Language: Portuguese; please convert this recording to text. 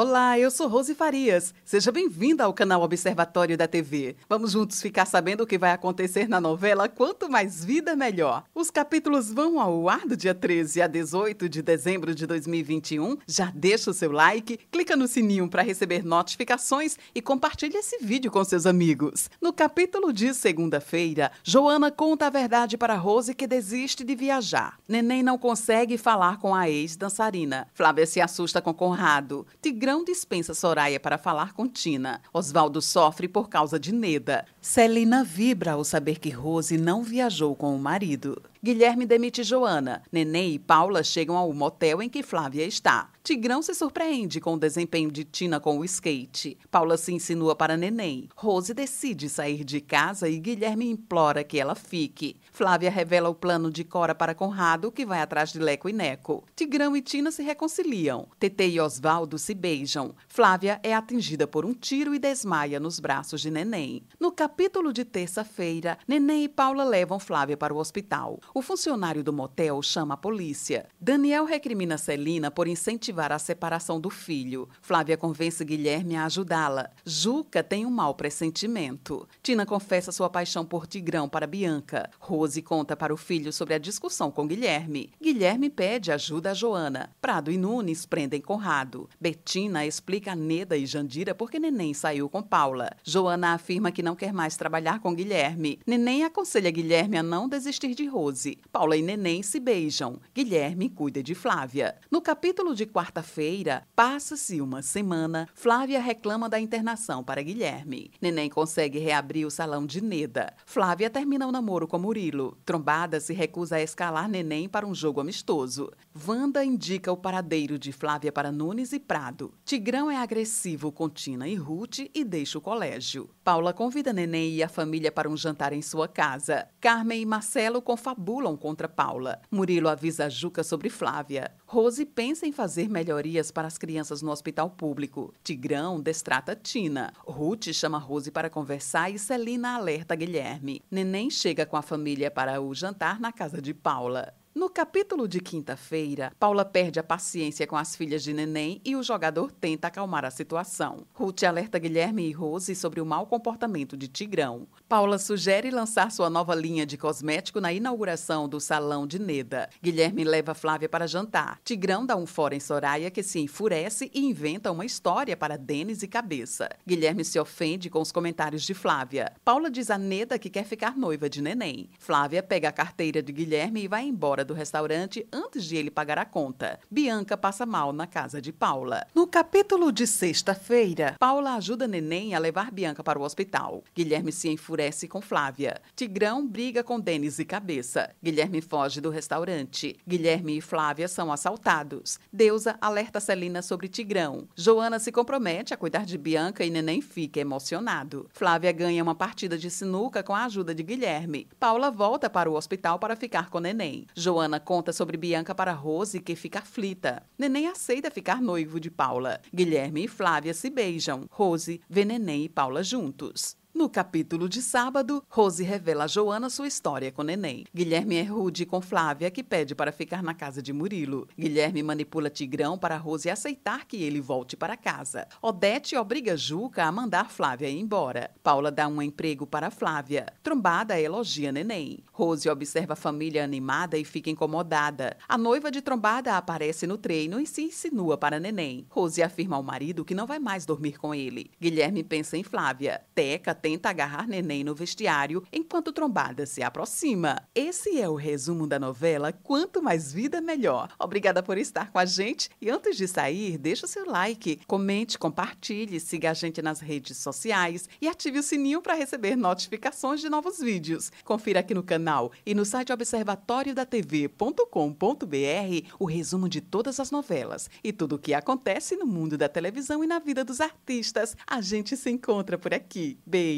Olá, eu sou Rose Farias. Seja bem-vinda ao canal Observatório da TV. Vamos juntos ficar sabendo o que vai acontecer na novela Quanto Mais Vida Melhor. Os capítulos vão ao ar do dia 13 a 18 de dezembro de 2021. Já deixa o seu like, clica no sininho para receber notificações e compartilhe esse vídeo com seus amigos. No capítulo de segunda-feira, Joana conta a verdade para Rose que desiste de viajar. Neném não consegue falar com a ex-dançarina. Flávia se assusta com Conrado. Dispensa Soraya para falar com Tina. Oswaldo sofre por causa de Neda. Celina vibra ao saber que Rose não viajou com o marido. Guilherme demite Joana. Nenê e Paula chegam ao motel em que Flávia está. Tigrão se surpreende com o desempenho de Tina com o skate. Paula se insinua para Neném. Rose decide sair de casa e Guilherme implora que ela fique. Flávia revela o plano de Cora para Conrado, que vai atrás de Leco e Neco. Tigrão e Tina se reconciliam. Tete e Osvaldo se beijam. Flávia é atingida por um tiro e desmaia nos braços de Neném. No capítulo de terça-feira, Neném e Paula levam Flávia para o hospital. O funcionário do motel chama a polícia. Daniel recrimina Celina por incentivar a separação do filho. Flávia convence Guilherme a ajudá-la. Juca tem um mau pressentimento. Tina confessa sua paixão por Tigrão para Bianca. Rose conta para o filho sobre a discussão com Guilherme. Guilherme pede ajuda a Joana. Prado e Nunes prendem Conrado. Betina explica a Neda e Jandira porque Neném saiu com Paula. Joana afirma que não quer mais trabalhar com Guilherme. Neném aconselha Guilherme a não desistir de Rose. Paula e Neném se beijam. Guilherme cuida de Flávia. No capítulo de quarta-feira, passa-se uma semana, Flávia reclama da internação para Guilherme. Neném consegue reabrir o salão de Neda. Flávia termina o namoro com Murilo. Trombada se recusa a escalar Neném para um jogo amistoso. Wanda indica o paradeiro de Flávia para Nunes e Prado. Tigrão é agressivo com Tina e Ruth e deixa o colégio. Paula convida Neném e a família para um jantar em sua casa. Carmen e Marcelo confabulam contra Paula. Murilo avisa Juca sobre Flávia. Rose pensa em fazer melhorias para as crianças no hospital público. Tigrão destrata Tina. Ruth chama Rose para conversar e Celina alerta Guilherme. Neném chega com a família para o jantar na casa de Paula. No capítulo de quinta-feira, Paula perde a paciência com as filhas de Neném e o jogador tenta acalmar a situação. Ruth alerta Guilherme e Rose sobre o mau comportamento de Tigrão. Paula sugere lançar sua nova linha de cosmético na inauguração do salão de Neda. Guilherme leva Flávia para jantar. Tigrão dá um fora em Soraya que se enfurece e inventa uma história para Denis e Cabeça. Guilherme se ofende com os comentários de Flávia. Paula diz a Neda que quer ficar noiva de Neném. Flávia pega a carteira de Guilherme e vai embora do restaurante antes de ele pagar a conta. Bianca passa mal na casa de Paula. No capítulo de sexta-feira, Paula ajuda Neném a levar Bianca para o hospital. Guilherme se enfurece com Flávia. Tigrão briga com Denis e Cabeça. Guilherme foge do restaurante. Guilherme e Flávia são assaltados. Deusa alerta Celina sobre Tigrão. Joana se compromete a cuidar de Bianca e Neném fica emocionado. Flávia ganha uma partida de sinuca com a ajuda de Guilherme. Paula volta para o hospital para ficar com Neném. Joana Joana conta sobre Bianca para Rose, que fica aflita. Neném aceita ficar noivo de Paula. Guilherme e Flávia se beijam. Rose vê Neném e Paula juntos. No capítulo de sábado, Rose revela a Joana sua história com Neném. Guilherme é rude com Flávia, que pede para ficar na casa de Murilo. Guilherme manipula Tigrão para Rose aceitar que ele volte para casa. Odete obriga Juca a mandar Flávia embora. Paula dá um emprego para Flávia. Trombada elogia Neném. Rose observa a família animada e fica incomodada. A noiva de Trombada aparece no treino e se insinua para Neném. Rose afirma ao marido que não vai mais dormir com ele. Guilherme pensa em Flávia. Teca tenta agarrar neném no vestiário enquanto Trombada se aproxima. Esse é o resumo da novela Quanto Mais Vida Melhor. Obrigada por estar com a gente e antes de sair, deixa o seu like, comente, compartilhe, siga a gente nas redes sociais e ative o sininho para receber notificações de novos vídeos. Confira aqui no canal e no site observatoriodatv.com.br o resumo de todas as novelas e tudo o que acontece no mundo da televisão e na vida dos artistas. A gente se encontra por aqui. Beijo!